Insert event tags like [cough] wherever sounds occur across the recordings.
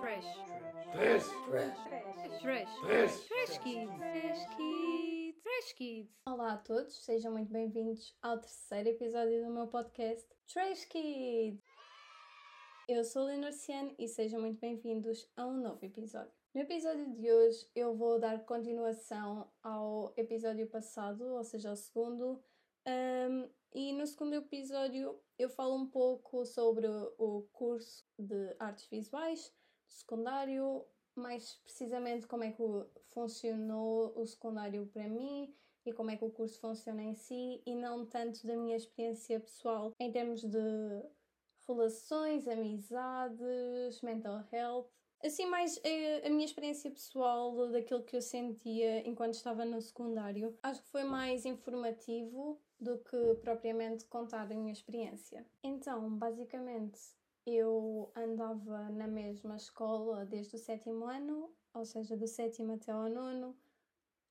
Trash. Trash. Trash. Trash. Trash. Trash Kids. Trash Kids. Trash Kids. Olá a todos, sejam muito bem-vindos ao terceiro episódio do meu podcast Trash Kids. Eu sou a Leonor Cian e sejam muito bem-vindos a um novo episódio. No episódio de hoje eu vou dar continuação ao episódio passado, ou seja, ao segundo, um, e no segundo episódio eu falo um pouco sobre o curso de artes visuais secundário, mais precisamente como é que funcionou o secundário para mim e como é que o curso funciona em si, e não tanto da minha experiência pessoal em termos de relações, amizades, mental health. Assim, mais a minha experiência pessoal daquilo que eu sentia enquanto estava no secundário. Acho que foi mais informativo do que propriamente contar a minha experiência. Então, basicamente, eu andava na mesma escola desde o sétimo ano, ou seja, do sétimo até ao nono.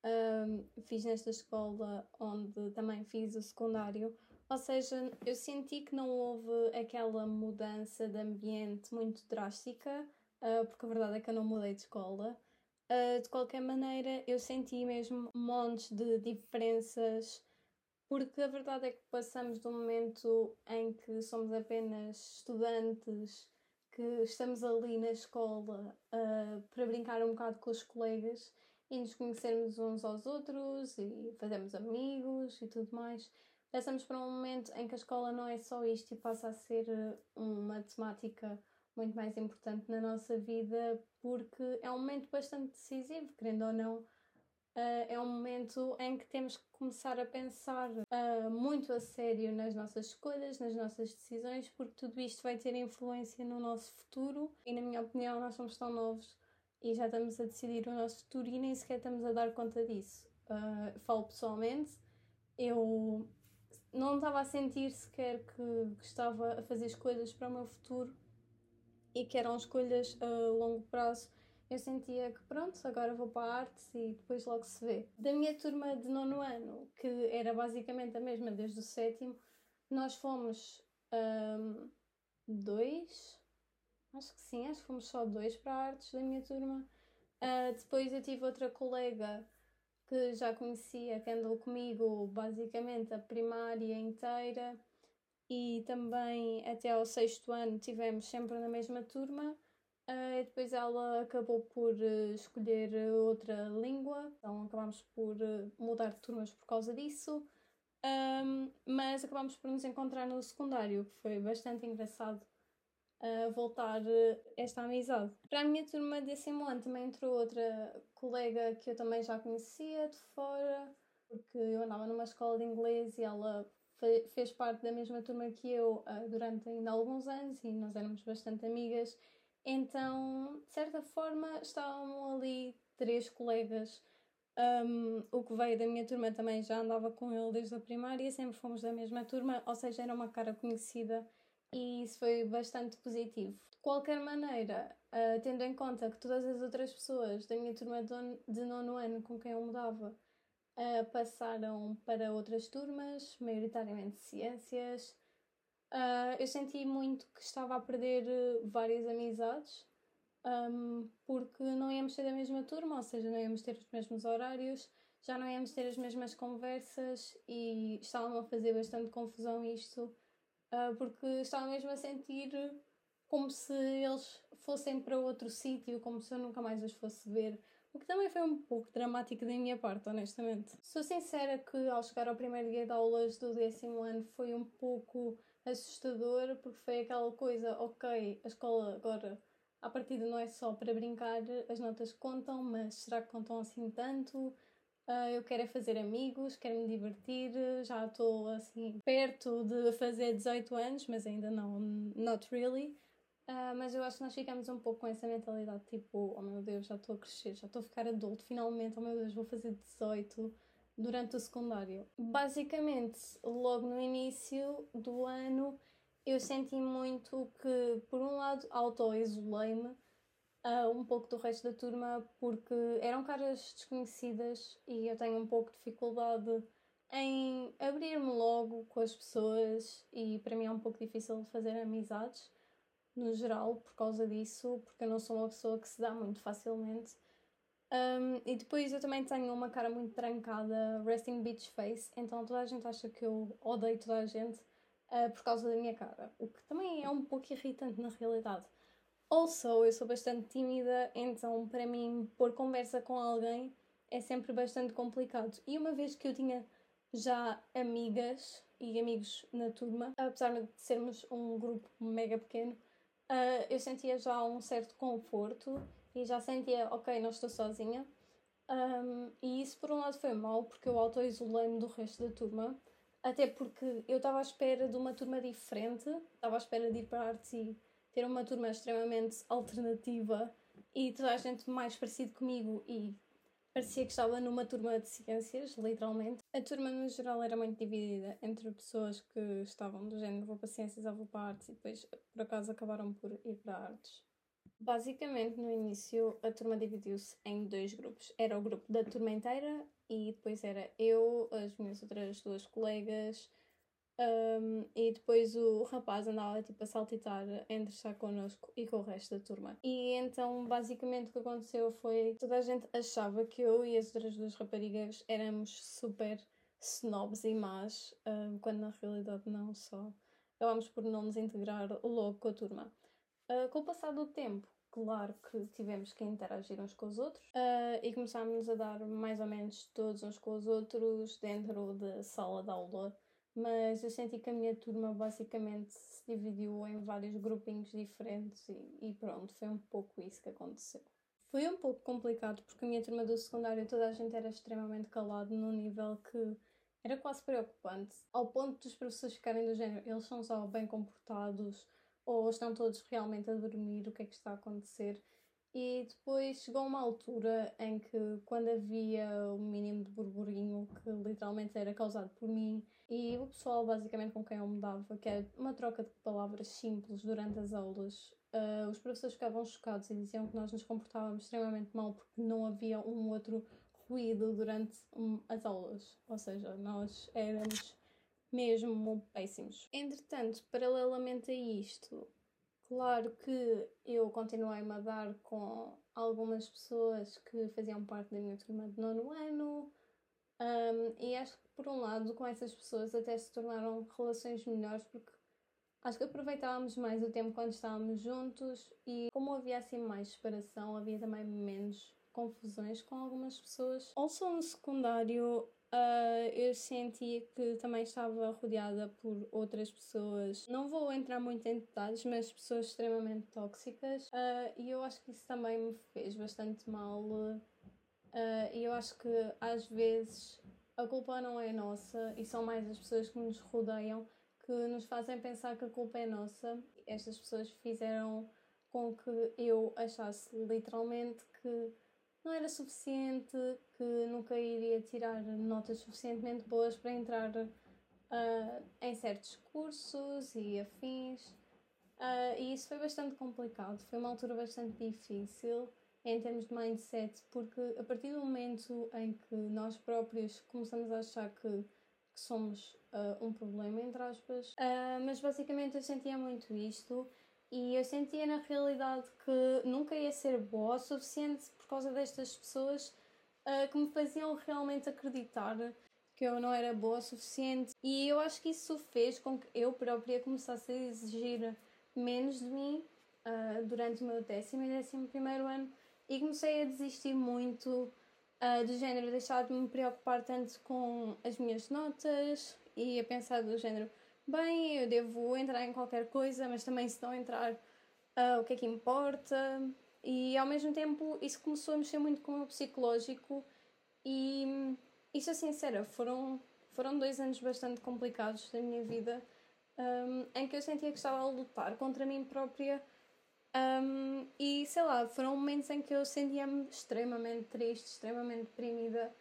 Um, fiz nesta escola onde também fiz o secundário, ou seja, eu senti que não houve aquela mudança de ambiente muito drástica, uh, porque a verdade é que eu não mudei de escola. Uh, de qualquer maneira, eu senti mesmo montes de diferenças porque a verdade é que passamos de um momento em que somos apenas estudantes, que estamos ali na escola uh, para brincar um bocado com os colegas e nos conhecermos uns aos outros e fazermos amigos e tudo mais. Passamos para um momento em que a escola não é só isto e passa a ser uma temática muito mais importante na nossa vida, porque é um momento bastante decisivo, querendo ou não Uh, é um momento em que temos que começar a pensar uh, muito a sério nas nossas escolhas, nas nossas decisões, porque tudo isto vai ter influência no nosso futuro. E, na minha opinião, nós somos tão novos e já estamos a decidir o nosso futuro e nem sequer estamos a dar conta disso. Uh, falo pessoalmente, eu não estava a sentir sequer que, estava a fazer escolhas para o meu futuro e que eram escolhas a longo prazo eu sentia que pronto, agora vou para a artes e depois logo se vê. Da minha turma de nono ano, que era basicamente a mesma desde o sétimo, nós fomos um, dois, acho que sim, acho que fomos só dois para a artes da minha turma. Uh, depois eu tive outra colega que já conhecia, que andou comigo basicamente a primária inteira e também até ao sexto ano tivemos sempre na mesma turma. Uh, depois ela acabou por uh, escolher outra língua, então acabámos por uh, mudar de turmas por causa disso. Um, mas acabámos por nos encontrar no secundário, que foi bastante engraçado voltar esta amizade. Para a minha turma de décimo ano também entrou outra colega que eu também já conhecia de fora, porque eu andava numa escola de inglês e ela fez parte da mesma turma que eu durante ainda alguns anos e nós éramos bastante amigas então, de certa forma, estavam ali três colegas. Um, o que veio da minha turma também já andava com ele desde a primária, sempre fomos da mesma turma, ou seja, era uma cara conhecida e isso foi bastante positivo. De qualquer maneira, uh, tendo em conta que todas as outras pessoas da minha turma de nono ano com quem eu mudava uh, passaram para outras turmas, maioritariamente ciências, Uh, eu senti muito que estava a perder eh, várias amizades um, porque não íamos ter a mesma turma, ou seja, não íamos ter os mesmos horários, já não íamos ter as mesmas conversas e estava a fazer bastante confusão isto uh, porque estava mesmo a sentir como se eles fossem para outro sítio, como se eu nunca mais os fosse ver. O que também foi um pouco dramático da minha parte, honestamente. Sou sincera que ao chegar ao primeiro dia de aulas do décimo ano foi um pouco assustador porque foi aquela coisa, ok, a escola agora a partida não é só para brincar, as notas contam, mas será que contam assim tanto? Uh, eu quero é fazer amigos, quero me divertir, já estou assim perto de fazer 18 anos, mas ainda não, not really. Uh, mas eu acho que nós ficamos um pouco com essa mentalidade tipo, oh meu Deus, já estou a crescer, já estou a ficar adulto, finalmente, oh meu Deus, vou fazer 18 durante o secundário. Basicamente, logo no início do ano, eu senti muito que, por um lado, auto-isolei-me uh, um pouco do resto da turma, porque eram caras desconhecidas e eu tenho um pouco de dificuldade em abrir-me logo com as pessoas e para mim é um pouco difícil fazer amizades. no geral por causa disso, porque eu não sou uma pessoa que se dá muito facilmente. Um, e depois eu também tenho uma cara muito trancada, resting bitch face, então toda a gente acha que eu odeio toda a gente uh, por causa da minha cara, o que também é um pouco irritante na realidade. Also, eu sou bastante tímida, então para mim pôr conversa com alguém é sempre bastante complicado. E uma vez que eu tinha já amigas e amigos na turma, apesar de sermos um grupo mega pequeno, uh, eu sentia já um certo conforto e já sentia, ok, não estou sozinha. Um, e isso por um lado foi mau, porque eu auto-isolei-me do resto da turma, até porque eu estava à espera de uma turma diferente, estava à espera de ir para artes e ter uma turma extremamente alternativa e toda a gente mais parecido comigo e parecia que estava numa turma de ciências, literalmente. A turma no geral era muito dividida entre pessoas que estavam do género vou para ciências ou vou para artes e depois por acaso acabaram por ir para artes. Basicamente, no início, a turma dividiu-se em dois grupos. Era o grupo da turma inteira e depois era eu, as minhas outras duas colegas, um, e depois o rapaz andava tipo a saltitar entre estar connosco e com o resto da turma. E então, basicamente, o que aconteceu foi toda a gente achava que eu e as outras duas raparigas éramos super snobs e más, um, quando na realidade não, só acabámos por não nos integrar logo com a turma. Uh, com o passar do tempo, claro que tivemos que interagir uns com os outros uh, e começámos a dar mais ou menos todos uns com os outros dentro da sala de aula, mas eu senti que a minha turma basicamente se dividiu em vários grupinhos diferentes e, e pronto, foi um pouco isso que aconteceu. Foi um pouco complicado porque a minha turma do secundário toda a gente era extremamente calado num nível que era quase preocupante, ao ponto dos professores ficarem do género, eles são só bem comportados, ou estão todos realmente a dormir, o que é que está a acontecer. E depois chegou uma altura em que, quando havia o mínimo de burburinho, que literalmente era causado por mim, e o pessoal basicamente com quem eu me dava, que era uma troca de palavras simples durante as aulas, uh, os professores ficavam chocados e diziam que nós nos comportávamos extremamente mal porque não havia um outro ruído durante um, as aulas. Ou seja, nós éramos mesmo péssimos. Entretanto, paralelamente a isto, claro que eu continuei-me a dar com algumas pessoas que faziam parte da minha turma de nono ano, um, e acho que por um lado com essas pessoas até se tornaram relações melhores porque acho que aproveitávamos mais o tempo quando estávamos juntos e como havia assim mais separação, havia também menos confusões com algumas pessoas. Also no secundário Uh, eu senti que também estava rodeada por outras pessoas. Não vou entrar muito em detalhes, mas pessoas extremamente tóxicas. Uh, e eu acho que isso também me fez bastante mal. Uh, e eu acho que às vezes a culpa não é nossa e são mais as pessoas que nos rodeiam que nos fazem pensar que a culpa é nossa. Estas pessoas fizeram com que eu achasse literalmente que não era suficiente, que nunca iria tirar notas suficientemente boas para entrar uh, em certos cursos e afins. Uh, e isso foi bastante complicado, foi uma altura bastante difícil em termos de mindset, porque a partir do momento em que nós próprios começamos a achar que, que somos uh, um problema, entre aspas, mas basicamente eu sentia muito isto e eu sentia na realidade que nunca ia ser boa o suficiente por causa destas pessoas uh, que me faziam realmente acreditar que eu não era boa o suficiente. E eu acho que isso fez com que eu própria começasse a exigir menos de mim uh, durante o meu décimo e décimo primeiro ano e comecei a desistir muito uh, do género, deixar de me preocupar tanto com as minhas notas e a pensar do género bem, eu devo entrar em qualquer coisa, mas também se não entrar, uh, o que é que importa? E ao mesmo tempo isso começou a mexer muito com o meu psicológico e isso é sincera, foram, foram dois anos bastante complicados da minha vida um, em que eu sentia que estava a lutar contra mim própria um, e sei lá, foram momentos em que eu sentia-me extremamente triste, extremamente deprimida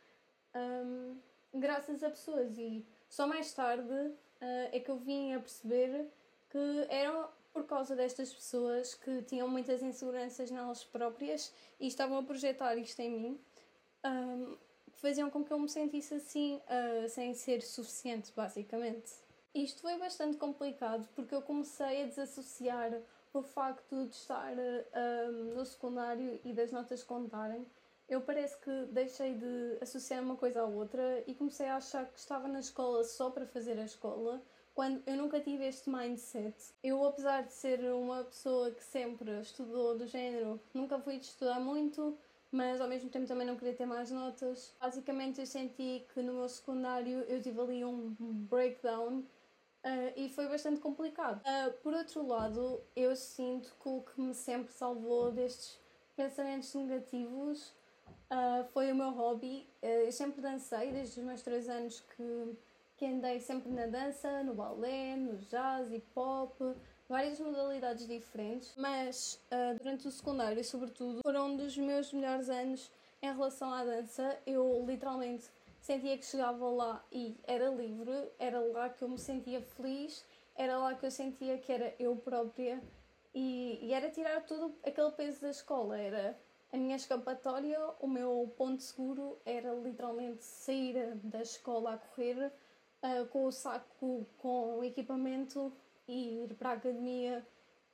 um, graças a pessoas. E só mais tarde uh, é que eu vim a perceber que eram por causa destas pessoas que tinham muitas inseguranças nelas próprias e estavam a projetar isto em mim, um, faziam com que eu me sentisse assim, uh, sem ser suficiente, basicamente. Isto foi bastante complicado porque eu comecei a desassociar o facto de estar no secundário e das notas contarem, eu parece que deixei de associar uma coisa à outra e comecei a achar que estava na escola só para fazer a escola, quando eu nunca tive este mindset. Eu, apesar de ser uma pessoa que sempre estudou do género, nunca fui de estudar muito, mas ao mesmo tempo também não queria ter mais notas. Basicamente, eu senti que no meu secundário eu tive ali um breakdown Uh, e foi bastante complicado. Uh, por outro lado, eu sinto que o que me sempre salvou destes pensamentos negativos uh, foi o meu hobby. eu sempre dancei desde os meus 3 anos que, que andei sempre na dança, no balé, no jazz, hip hop, várias modalidades diferentes, mas durante o secundário, sobretudo, foram um dos meus melhores anos em relação à dança. Eu literalmente sentia que chegava lá e era livre, era lá que eu me sentia feliz, era lá que eu sentia que era eu própria e, e era tirar tudo aquele peso da escola, era a minha escapatória, o meu ponto seguro era literalmente sair da escola a correr uh, com o saco, com o equipamento e ir para a academia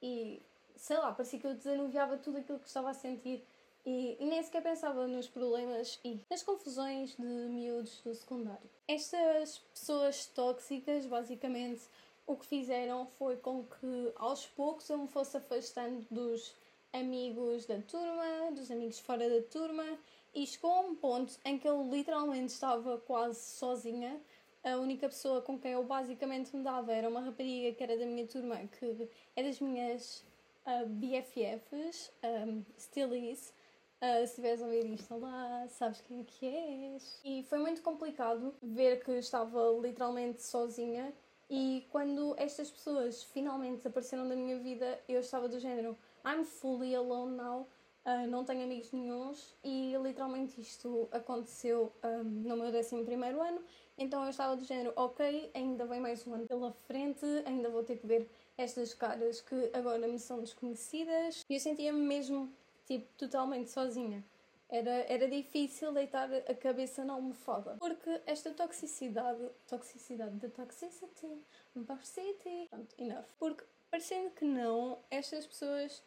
e sei lá, parecia que eu desanuviava tudo aquilo que estava a sentir e, nem sequer pensava nos problemas e nas confusões de miúdos do secundário. Estas pessoas tóxicas, basicamente, o que fizeram foi com que aos poucos eu me fosse afastando dos amigos da turma, dos amigos fora da turma, e chegou a um ponto em que eu literalmente estava quase sozinha. A única pessoa com quem eu basicamente me dava era uma rapariga que era da minha turma, que é das minhas uh, BFFs, um, still is, Uh, se estiveres a ouvir isto lá, sabes quem é que és. E foi muito complicado ver que estava literalmente sozinha. E quando estas pessoas finalmente apareceram da minha vida, eu estava do género I'm fully alone now, uh, não tenho amigos nenhums. E literalmente isto aconteceu um, ah, no meu 11 ano. Então eu estava do género, ok, ainda vem mais um ano pela frente, ainda vou ter que ver estas caras que agora me são desconhecidas. E eu sentia-me mesmo tipo, totalmente sozinha. Era, era difícil deitar a cabeça na almofada. Porque esta toxicidade, toxicidade de toxicity, toxicity, pronto, enough. Porque, parecendo que não, estas pessoas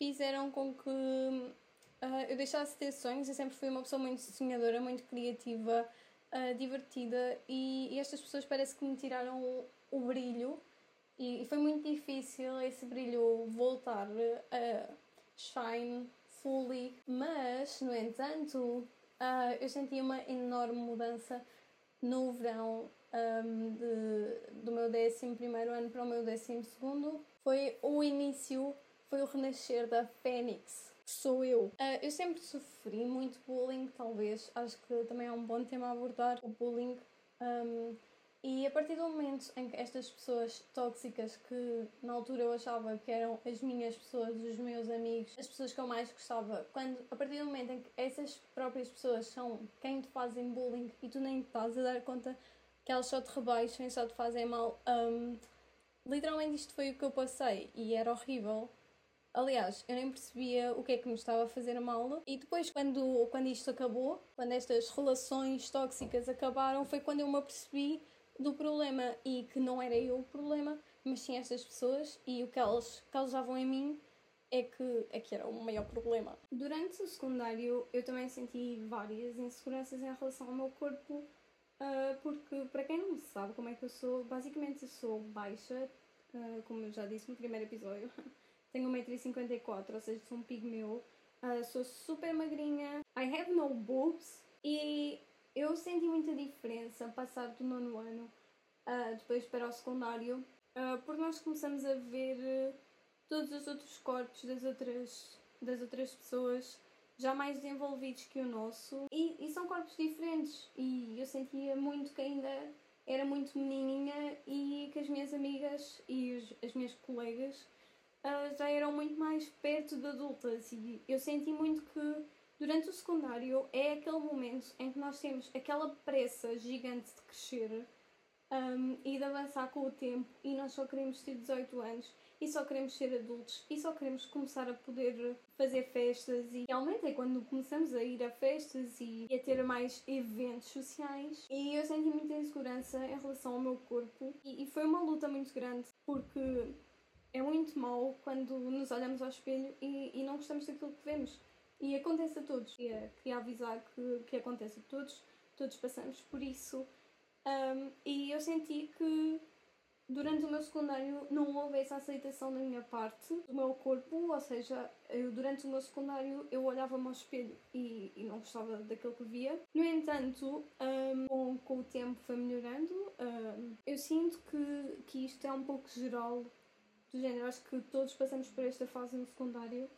fizeram com que uh, eu deixasse de ter sonhos. Eu sempre fui uma pessoa muito sonhadora, muito criativa, uh, divertida, e, e, estas pessoas parece que me tiraram o, o brilho. E, e, foi muito difícil esse brilho voltar a. Uh, shine fully, mas, no entanto, uh, eu senti uma enorme mudança no verão um, de, do meu 11 ano para o meu 12. Foi o início, foi o renascer da Fênix, sou eu. Uh, eu sempre sofri muito bullying, talvez, acho que também é um bom tema a abordar, o bullying. Um, e a partir do momento em que estas pessoas tóxicas, que na altura eu achava que eram as minhas pessoas, os meus amigos, as pessoas que eu mais gostava, quando a partir do momento em que essas próprias pessoas são quem te fazem bullying e tu nem estás a dar conta que elas só te rebaixam e só te fazem mal, um, literalmente isto foi o que eu passei e era horrível. Aliás, eu nem percebia o que é que me estava a fazer mal. E depois, quando, quando isto acabou, quando estas relações tóxicas acabaram, foi quando eu me apercebi do problema e que não era eu o problema, mas sim estas pessoas e o que elas causavam em mim é que, é que era o maior problema. Durante o secundário eu também senti várias inseguranças em relação ao meu corpo, uh, porque para quem não sabe como é que eu sou, basicamente eu sou baixa, uh, como eu já disse no primeiro episódio, [laughs] tenho 1,54m, ou seja, sou um pigmeu, uh, sou super magrinha, I have no boobs. E eu senti muita diferença passar do nono ano uh, depois para o secundário, uh, porque nós começamos a ver todos os outros corpos das outras, das outras pessoas já mais desenvolvidos que o nosso. E, e são corpos diferentes. E eu sentia muito que ainda era muito menininha e que as minhas amigas e os, as minhas colegas uh, já eram muito mais perto de adultas e eu senti muito que Durante o secundário é aquele momento em que nós temos aquela pressa gigante de crescer um, e de avançar com o tempo e nós só queremos ter 18 anos e só queremos ser adultos e só queremos começar a poder fazer festas e realmente é quando começamos a ir a festas e a ter mais eventos sociais. E eu senti muita insegurança em relação ao meu corpo e, e foi uma luta muito grande porque é muito mau quando nos olhamos ao espelho e, e não gostamos daquilo que vemos. E acontece a todos. Queria, queria avisar que, que acontece a todos, todos passamos por isso. Um, e eu senti que durante o meu secundário não houve essa aceitação da minha parte do meu corpo, ou seja, eu, durante o meu secundário eu olhava-me ao espelho e, e, não gostava daquilo que via. No entanto, um, com, com, o tempo foi melhorando. Um, eu sinto que, que isto é um pouco geral do género, acho que todos passamos por esta fase no secundário.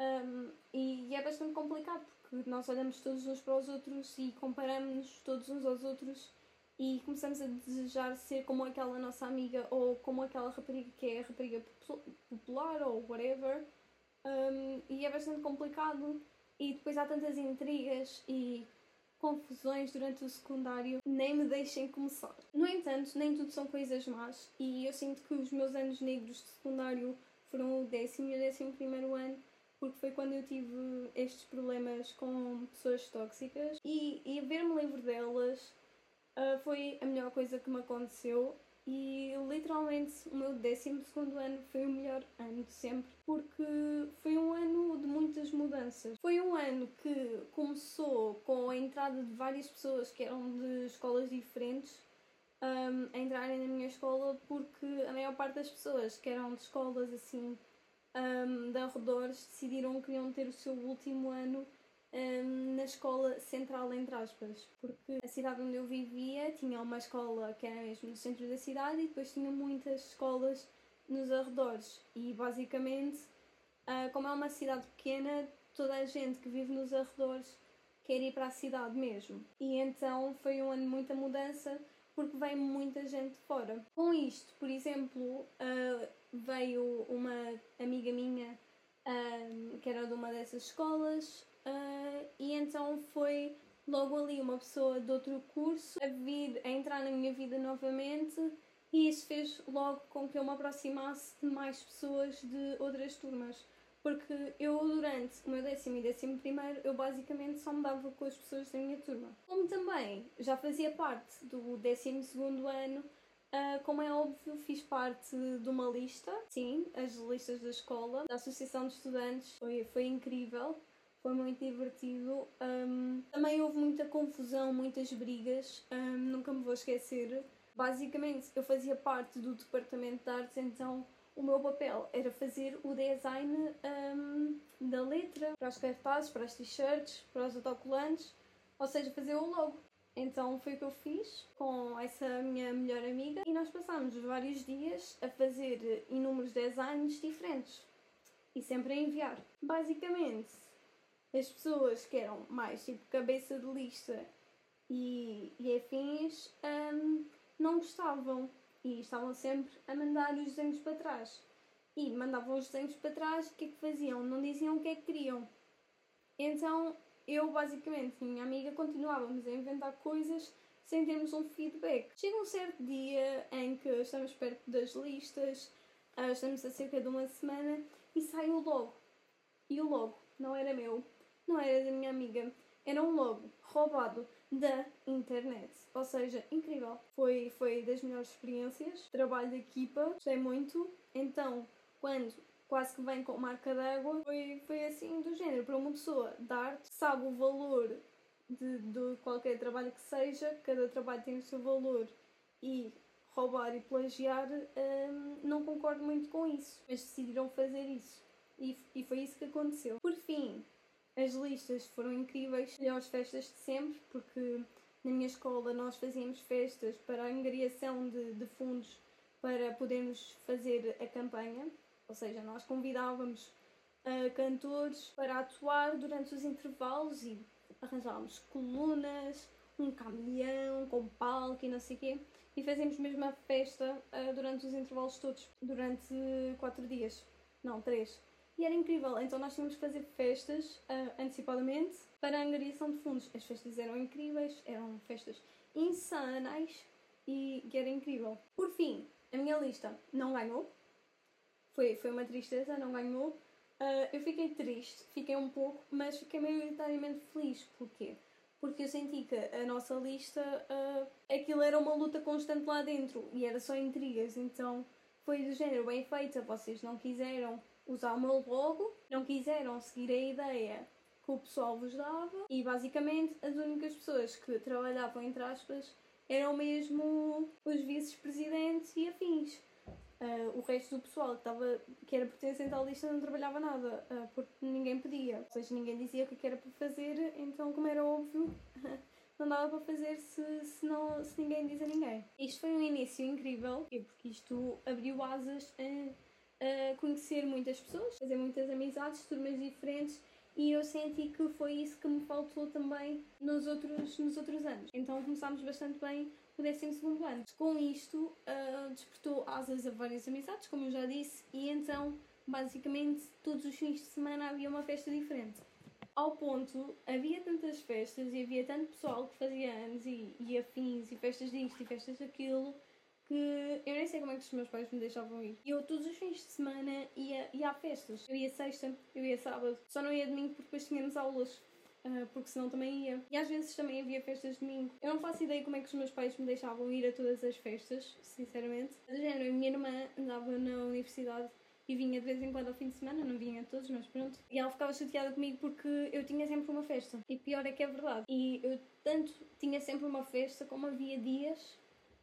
Um, e é bastante complicado porque nós olhamos todos uns para os outros e comparamos-nos todos uns aos outros e começamos a desejar ser como aquela nossa amiga ou como aquela rapariga que é a rapariga popular ou whatever. Um, e é bastante complicado. E depois há tantas intrigas e confusões durante o secundário, nem me deixem começar. No entanto, nem tudo são coisas más e eu sinto que os meus anos negros de secundário foram o décimo e o décimo primeiro ano porque foi quando eu tive estes problemas com pessoas tóxicas e, e ver-me livre delas uh, foi a melhor coisa que me aconteceu e literalmente o meu 12 ano foi o melhor ano de sempre porque foi um ano de muitas mudanças. Foi um ano que começou com a entrada de várias pessoas que eram de escolas diferentes um, a entrarem na minha escola porque a maior parte das pessoas que eram de escolas assim um, de arredores decidiram que queriam ter o seu último ano na escola central, entre aspas, porque a cidade onde eu vivia tinha uma escola que era mesmo no centro da cidade e depois tinha muitas escolas nos arredores. E basicamente, uh, como é uma cidade pequena, toda a gente que vive nos arredores quer ir para a cidade mesmo. E então foi um ano de muita mudança porque veio muita gente fora. Com isto, por exemplo, uh, veio uma amiga minha uh, que era de uma dessas escolas uh, e então foi logo ali uma pessoa de outro curso a vir a entrar na minha vida novamente e isso fez logo com que eu me aproximasse de mais pessoas de outras turmas porque eu durante o meu décimo e décimo primeiro eu basicamente só me dava com as pessoas da minha turma. Como também já fazia parte do décimo segundo ano, uh, como é óbvio fiz parte de uma lista, sim, as listas da escola, da associação de estudantes, foi, foi incrível. Foi muito divertido. Um, também houve muita confusão, muitas brigas. Um, nunca me vou esquecer. Basicamente, eu fazia parte do departamento de artes, então o meu papel era fazer o design um, da letra para os cartazes, para as t-shirts, para os autocolantes, ou seja, fazer o logo. Então foi o que eu fiz com essa minha melhor amiga e nós passámos vários dias a fazer inúmeros designs diferentes e sempre a enviar. Basicamente, as pessoas que eram mais tipo cabeça de lista e, e afins um, não gostavam e estavam sempre a mandar os desenhos para trás. E mandavam os desenhos para trás, o que é que faziam? Não diziam o que é que queriam. Então eu, basicamente, minha amiga continuávamos a inventar coisas sem termos um feedback. Chega um certo dia em que estamos perto das listas, ah, estamos a cerca de uma semana e sai o logo. E o logo não era meu, não era da minha amiga, era um logo roubado da internet. Ou seja, incrível. Foi, foi das melhores experiências. Trabalho de equipa, gostei muito. Então, quando quase que vem com marca d'água, foi, foi assim do género. Para uma pessoa da arte, sabe o valor de, de qualquer trabalho que seja, cada trabalho tem o seu valor e roubar e plagiar, hum, não concordo muito com isso, mas decidiram fazer isso. E, e foi isso que aconteceu. Por fim, as listas foram incríveis, melhores festas de sempre, porque na minha escola nós fazíamos festas para a angariação de, de fundos para podermos fazer a campanha, ou seja, nós convidávamos uh, cantores para atuar durante os intervalos e arranjávamos colunas, um caminhão com palco e não sei o quê, e fazíamos mesmo a festa uh, durante os intervalos todos, durante quatro dias, não, três. E era incrível, então nós tínhamos que fazer festas uh, antecipadamente para a angariação de fundos. As festas eram incríveis, eram festas insanas e, e era incrível. Por fim, a minha lista não ganhou. Foi, foi uma tristeza, não ganhou. Uh, eu fiquei triste, fiquei um pouco, mas fiquei maioritariamente feliz. Porquê? Porque eu senti que a nossa lista, uh, aquilo era uma luta constante lá dentro e era só intrigas, então foi do género bem feita, vocês não quiseram usar o meu logo, não quiseram seguir a ideia que o pessoal vos dava e basicamente as únicas pessoas que trabalhavam, entre aspas, eram mesmo os vice-presidentes e afins. Uh, o resto do pessoal que, estava, que era pertencente à lista não trabalhava nada, uh, porque ninguém pedia. Ou seja, ninguém dizia o que era para fazer, então, como era óbvio, [laughs] não dava para fazer se, se, não, se ninguém diz a ninguém. Isto foi um início incrível, porque isto abriu asas a, conhecer muitas pessoas, fazer muitas amizades, turmas diferentes e eu senti que foi isso que me faltou também nos outros, nos outros anos. Então começámos bastante bem o 12 ano. Com isto, uh, despertou asas a várias amizades, como eu já disse, e então, basicamente, todos os fins de semana havia uma festa diferente. Ao ponto, havia tantas festas e havia tanto pessoal que fazia anos e, e afins e festas disto e festas daquilo que eu nem sei como é que os meus pais me deixavam ir. Eu todos os fins de semana ia, ia a festas. Eu ia sexta, eu ia sábado. Só não ia domingo porque depois tínhamos aulas. Uh, porque senão também ia. E às vezes também havia festas de domingo. Eu não faço ideia como é que os meus pais me deixavam ir a todas as festas, sinceramente. Do género, a minha irmã andava na universidade e vinha de vez em quando ao fim de semana, não vinha todos, mas pronto. E ela ficava chateada comigo porque eu tinha sempre uma festa. E pior é que é verdade. E eu tanto tinha sempre uma festa como havia dias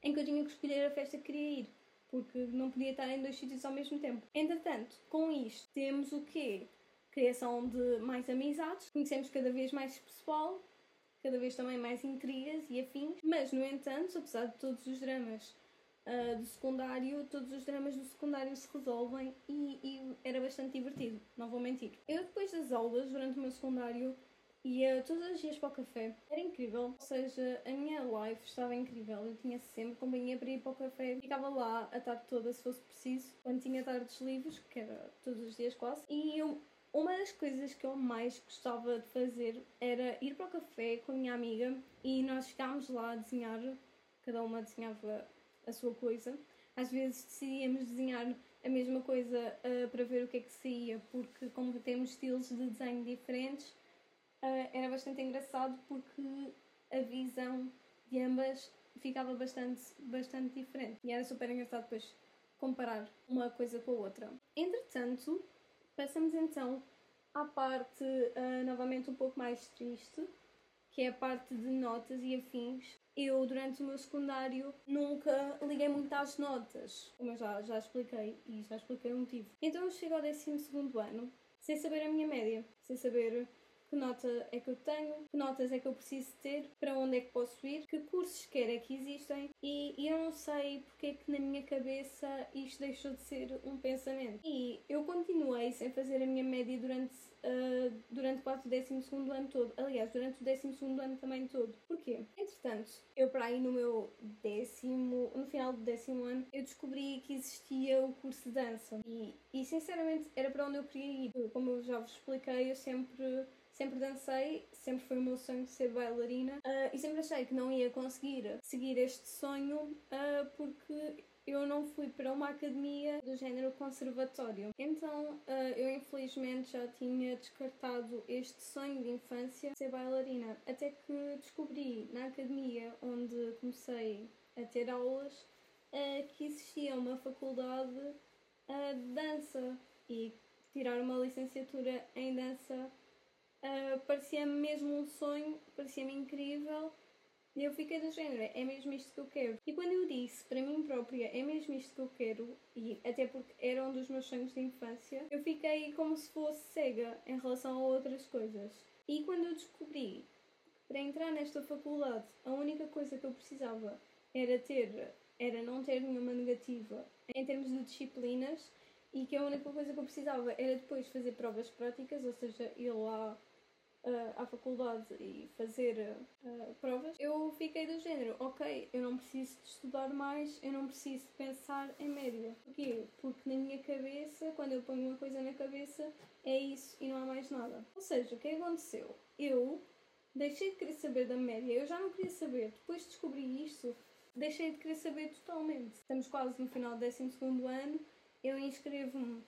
em que eu tinha que escolher a festa que queria ir, porque não podia estar em dois sítios ao mesmo tempo. Entretanto, com isto, temos o quê? Criação de mais amizades, conhecemos cada vez mais pessoal, cada vez também mais intrigas e afins, mas, no entanto, apesar de todos os dramas uh, do secundário, todos os dramas do secundário se resolvem e, e era bastante divertido, não vou mentir. Eu, depois das aulas, durante o meu secundário, Ia todos os dias para o café. Era incrível. Ou seja, a minha life estava incrível. Eu tinha sempre companhia para ir para o café. Ficava lá a tarde toda, se fosse preciso. Quando tinha tardes livres, que era todos os dias quase. E eu, uma das coisas que eu mais gostava de fazer era ir para o café com a minha amiga e nós ficámos lá a desenhar. Cada uma desenhava a sua coisa. Às vezes decidíamos desenhar a mesma coisa uh, para ver o que é que saía, porque como temos estilos de desenho diferentes, uh, era bastante engraçado porque a visão de ambas ficava bastante, bastante diferente. E era super engraçado depois comparar uma coisa com a outra. Entretanto, passamos então à parte uh, novamente um pouco mais triste, que é a parte de notas e afins. Eu, durante o meu secundário, nunca liguei muito às notas, como já, já expliquei, e já expliquei o motivo. Então eu chego ao 12 ano, sem saber a minha média, sem saber que nota é que eu tenho, que notas é que eu preciso ter, para onde é que posso ir, que cursos quer é que existem e, e eu não sei porque é que na minha cabeça isto deixou de ser um pensamento. E eu continuei sem fazer a minha média durante, uh, durante quase o 12 ano todo. Aliás, durante o 12 ano também todo. Porquê? Entretanto, eu para aí no meu décimo, no final do décimo ano, eu descobri que existia o curso de dança. E, e sinceramente era para onde eu queria ir. Como eu já vos expliquei, eu sempre sempre dancei, sempre foi o meu sonho ser bailarina uh, e sempre achei que não ia conseguir seguir este sonho uh, porque eu não fui para uma academia do género conservatório. Então uh, eu infelizmente já tinha descartado este sonho de infância de ser bailarina. Até que descobri na academia onde comecei a ter aulas que existia uma faculdade de dança e tirar uma licenciatura em dança uh, parecia-me mesmo um sonho, parecia-me incrível. E eu fiquei do género, é mesmo isto que eu quero. E quando eu disse para mim própria, é mesmo isto que eu quero, e até porque era um dos meus sonhos de infância, eu fiquei como se fosse cega em relação a outras coisas. E quando eu descobri que para entrar nesta faculdade a única coisa que eu precisava era ter, era não ter nenhuma negativa em termos de disciplinas, e que a única coisa que eu precisava era depois fazer provas práticas, ou seja, ir lá uh, à faculdade e fazer uh, provas, eu fiquei do género, ok, eu não preciso de estudar mais, eu não preciso de pensar em média. Porquê? Porque na minha cabeça, quando eu ponho uma coisa na cabeça, é isso e não há mais nada. Ou seja, o que aconteceu? Eu deixei de querer saber da média, eu já não queria saber. Depois de descobrir isto, deixei de querer saber totalmente. Estamos quase no final do 12 ano, eu inscrevo-me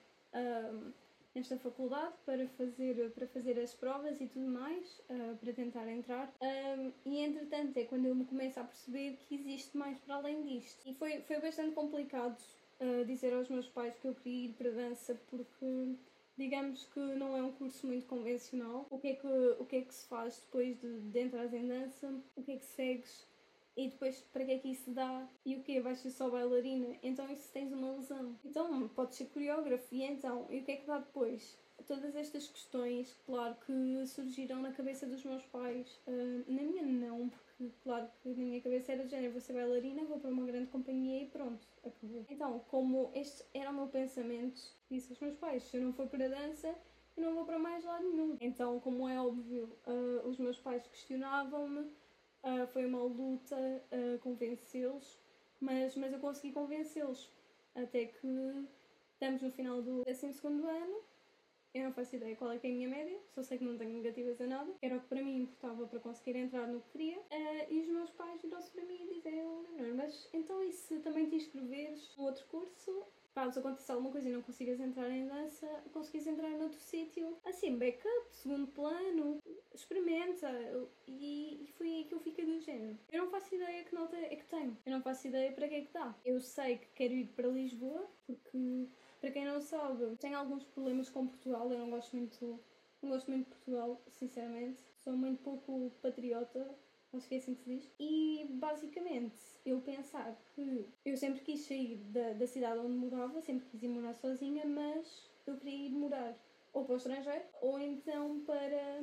nesta faculdade para fazer, para fazer as provas e tudo mais, uh, para tentar entrar. Um, e entretanto é quando eu me começo a perceber que existe mais para além disto. E foi, foi bastante complicado uh, dizer aos meus pais que eu queria ir para dança porque digamos que não é um curso muito convencional. O que é que, o que, é que se faz depois de, de entrar em dança? O que é que segues? E depois, para que é que isso dá? E o quê? Vais ser só bailarina? Então, isso tens uma lesão. Então, podes ser coreógrafo. E então? E o que é que dá depois? Todas estas questões, claro, que surgiram na cabeça dos meus pais. Uh, na minha, não, porque, claro, que na minha cabeça era de género: vou ser bailarina, vou para uma grande companhia e pronto, acabou. Então, como este era o meu pensamento, disse aos meus pais: se eu não for para dança, eu não vou para mais lado nenhum. Então, como é óbvio, uh, os meus pais questionavam-me Uh, foi uma luta uh, convencê-los, mas, mas eu consegui convencê-los. Até que estamos no final do 12 ano, eu não faço ideia qual é, que é a minha média, só sei que não tenho negativas a nada, era o que para mim importava para conseguir entrar no que queria. Uh, e os meus pais viram-se para mim e disseram: mas então e se também te inscreveres num outro curso? Caso aconteça alguma coisa e não consigas entrar em dança, conseguis entrar noutro sítio. Assim, backup, segundo plano, experimenta. E, e foi aí que eu fiquei do género. Eu não faço ideia que nota é que tenho. Eu não faço ideia para que é que dá. Eu sei que quero ir para Lisboa, porque, para quem não sabe, tenho alguns problemas com Portugal. Eu não gosto muito, não gosto muito de Portugal, sinceramente. Sou muito pouco patriota que é assim que se diz. E basicamente eu pensar que eu sempre quis sair da, da cidade onde morava, sempre quis ir morar sozinha, mas eu queria ir morar ou para o estrangeiro ou então para,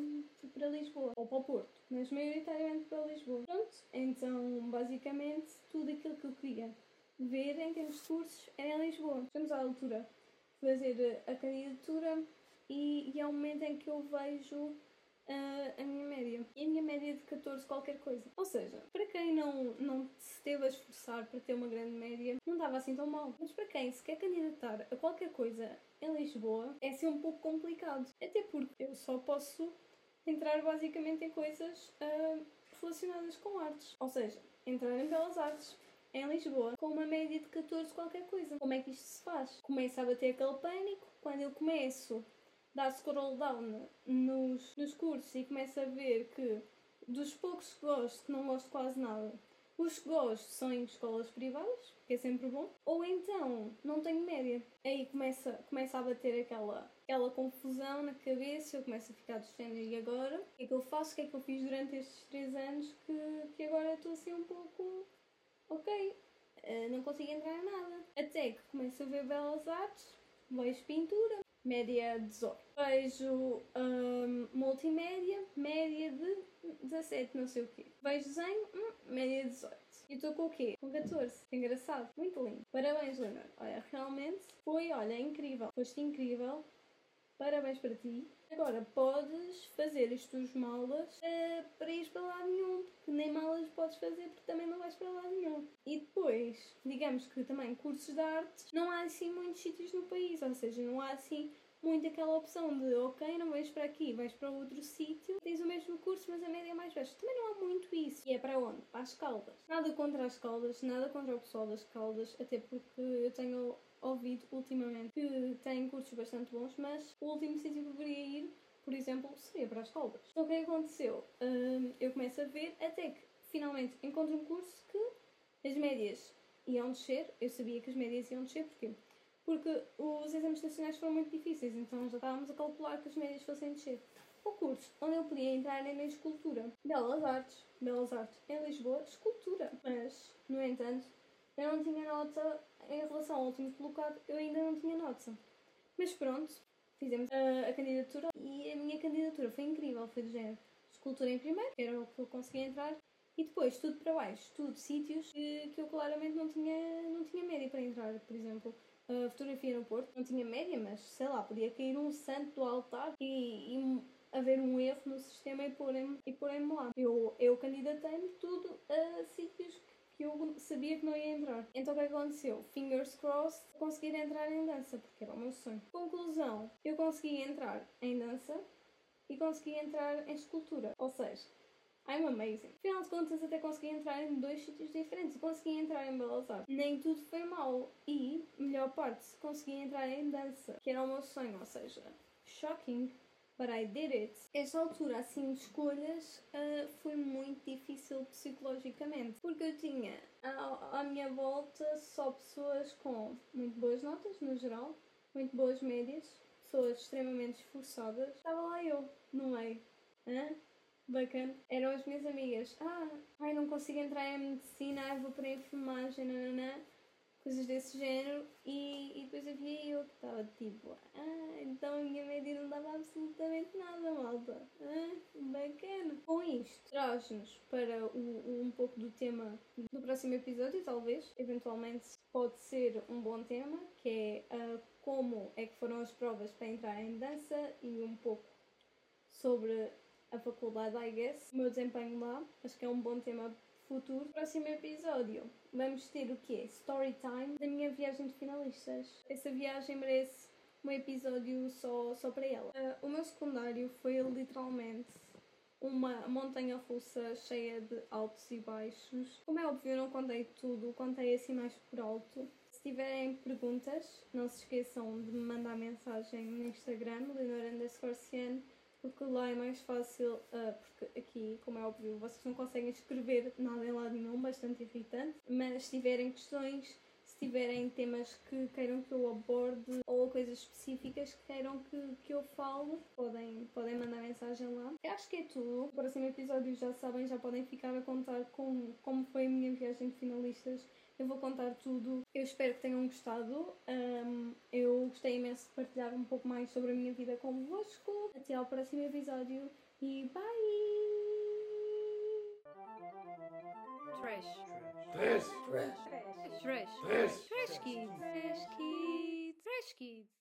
para Lisboa ou para o Porto, mas maioritariamente para Lisboa. Pronto, então basicamente tudo aquilo que eu queria ver em termos de cursos era em Lisboa. Estamos à altura de fazer a candidatura e, e é o momento em que eu vejo uh, a minha média. E a minha média de 14 qualquer coisa. Ou seja, para quem não, não se teve a esforçar para ter uma grande média, não estava assim tão mal. Mas para quem se quer candidatar a qualquer coisa em Lisboa, é assim um pouco complicado. Até porque eu só posso entrar basicamente em coisas uh, relacionadas com artes. Ou seja, entrar em belas artes, em Lisboa com uma média de 14 qualquer coisa. Como é que isto se faz? Começa a bater aquele pânico. Quando eu começo dá scroll down nos, nos cursos e começo a ver que dos poucos que gosto, que não gosto quase nada, os que gosto são em escolas privadas, que é sempre bom, ou então não tenho média. Aí começa, começa a bater aquela, aquela confusão na cabeça, eu começo a ficar do e agora? O que é que eu faço? O que é que eu fiz durante estes três anos que, que agora estou assim um pouco. Ok, eh, não consigo entrar em nada. Até que começo a ver belas artes, vejo pintura, média 18. Vejo um, multimédia, média de 17, não sei o quê. Vejo desenho, hum, média 18. E estou com o quê? Com 14. Engraçado. Muito lindo. Parabéns, Leonor. Olha, realmente foi, olha, incrível. Foste incrível. Parabéns para ti. Agora podes fazer as tuas malas uh, para ir para lá nenhum, porque nem malas podes fazer porque também não vais para lá nenhum. E depois, digamos que também cursos de artes, não há assim muitos sítios no país, ou seja, não há assim muito aquela opção de ok, não vais para aqui, vais para outro sítio, tens o mesmo curso, mas a média é mais baixa. Também não há muito isso. E é para onde? Para as Caldas. Nada contra as Caldas, nada contra o pessoal das Caldas, até porque eu tenho ouvido ultimamente que tem cursos bastante bons, mas o último sítio que eu queria ir, por exemplo, seria para as Caldas. Então o que é aconteceu? Um, eu começo a ver até que finalmente encontro um curso que as médias iam descer. Eu sabia que as médias iam descer, porquê? Porque os exames nacionais foram muito difíceis, então já estávamos a calcular que as médias fossem descer. O curso onde eu podia entrar era em escultura. Belas Artes, Belas Artes em Lisboa, escultura. Mas, no entanto, eu não tinha nota em relação ao último colocado, eu ainda não tinha nota. Mas pronto, fizemos a, a, candidatura e a minha candidatura foi incrível, foi do género. Escultura em primeiro, era o que eu conseguia entrar, e depois tudo para baixo, tudo sítios que, que eu claramente não tinha, não tinha média para entrar, por exemplo. A fotografia no Porto não tinha média, mas sei lá, podia cair um santo do altar e, e haver um erro no sistema e porem-me e porem lá. Eu, eu candidatei-me tudo a sítios que eu sabia que não ia entrar. Então o que aconteceu? Fingers crossed, consegui entrar em dança, porque era o meu sonho. Conclusão, eu consegui entrar em dança e consegui entrar em escultura. Ou seja, I'm amazing. Afinal de contas, até consegui entrar em dois sítios diferentes. Consegui entrar em Belas Artes. Nem tudo foi mal. E, melhor parte, consegui entrar em dança, que era o meu sonho. Ou seja, shocking. But I did it. Esta altura, assim, de escolhas, uh, foi muito difícil psicologicamente, porque eu tinha à, à minha volta só pessoas com muito boas notas, no geral, muito boas médias, pessoas extremamente esforçadas. Estava lá eu, no meio. Hã? Bacana. Eram as minhas amigas. Ah, ai, não consigo entrar em medicina, ai, vou para a enfermagem, nananã coisas desse género, e, e depois havia eu que estava tipo, ah, então a minha média não dava absolutamente nada, malta. Ah, bacana. Com isto, traz-nos para o, um pouco do tema do próximo episódio, talvez, eventualmente pode ser um bom tema, que é uh, como é que foram as provas para entrar em dança e um pouco sobre a faculdade, I guess, o meu desempenho lá. Acho que é um bom tema futuro. Próximo episódio, vamos ter o quê? Story time da minha viagem de finalistas. Essa viagem merece um episódio só, só para ela. Uh, o meu secundário foi literalmente uma montanha russa cheia de altos e baixos. Como é óbvio, eu não contei tudo, contei assim mais por alto. Se tiverem perguntas, não se esqueçam de me mandar mensagem no Instagram, Leonor underscore porque lá é mais fácil, uh, porque aqui, como é óbvio, vocês não conseguem escrever nada em lado nenhum, bastante irritante, mas se tiverem questões, se tiverem temas que queiram que eu aborde ou coisas específicas que queiram que, que eu falo, podem, podem mandar mensagem lá. Eu acho que é tudo. No próximo episódio já sabem, já podem ficar a contar com, como foi a minha viagem de finalistas eu vou contar tudo. Eu espero que tenham gostado. Um, eu gostei imenso de partilhar um pouco mais sobre a minha vida convosco. Até ao próximo episódio e bye! Trash. Trash. Trash. Trash. Trash. Trash kids. Trash kids. Trash kids.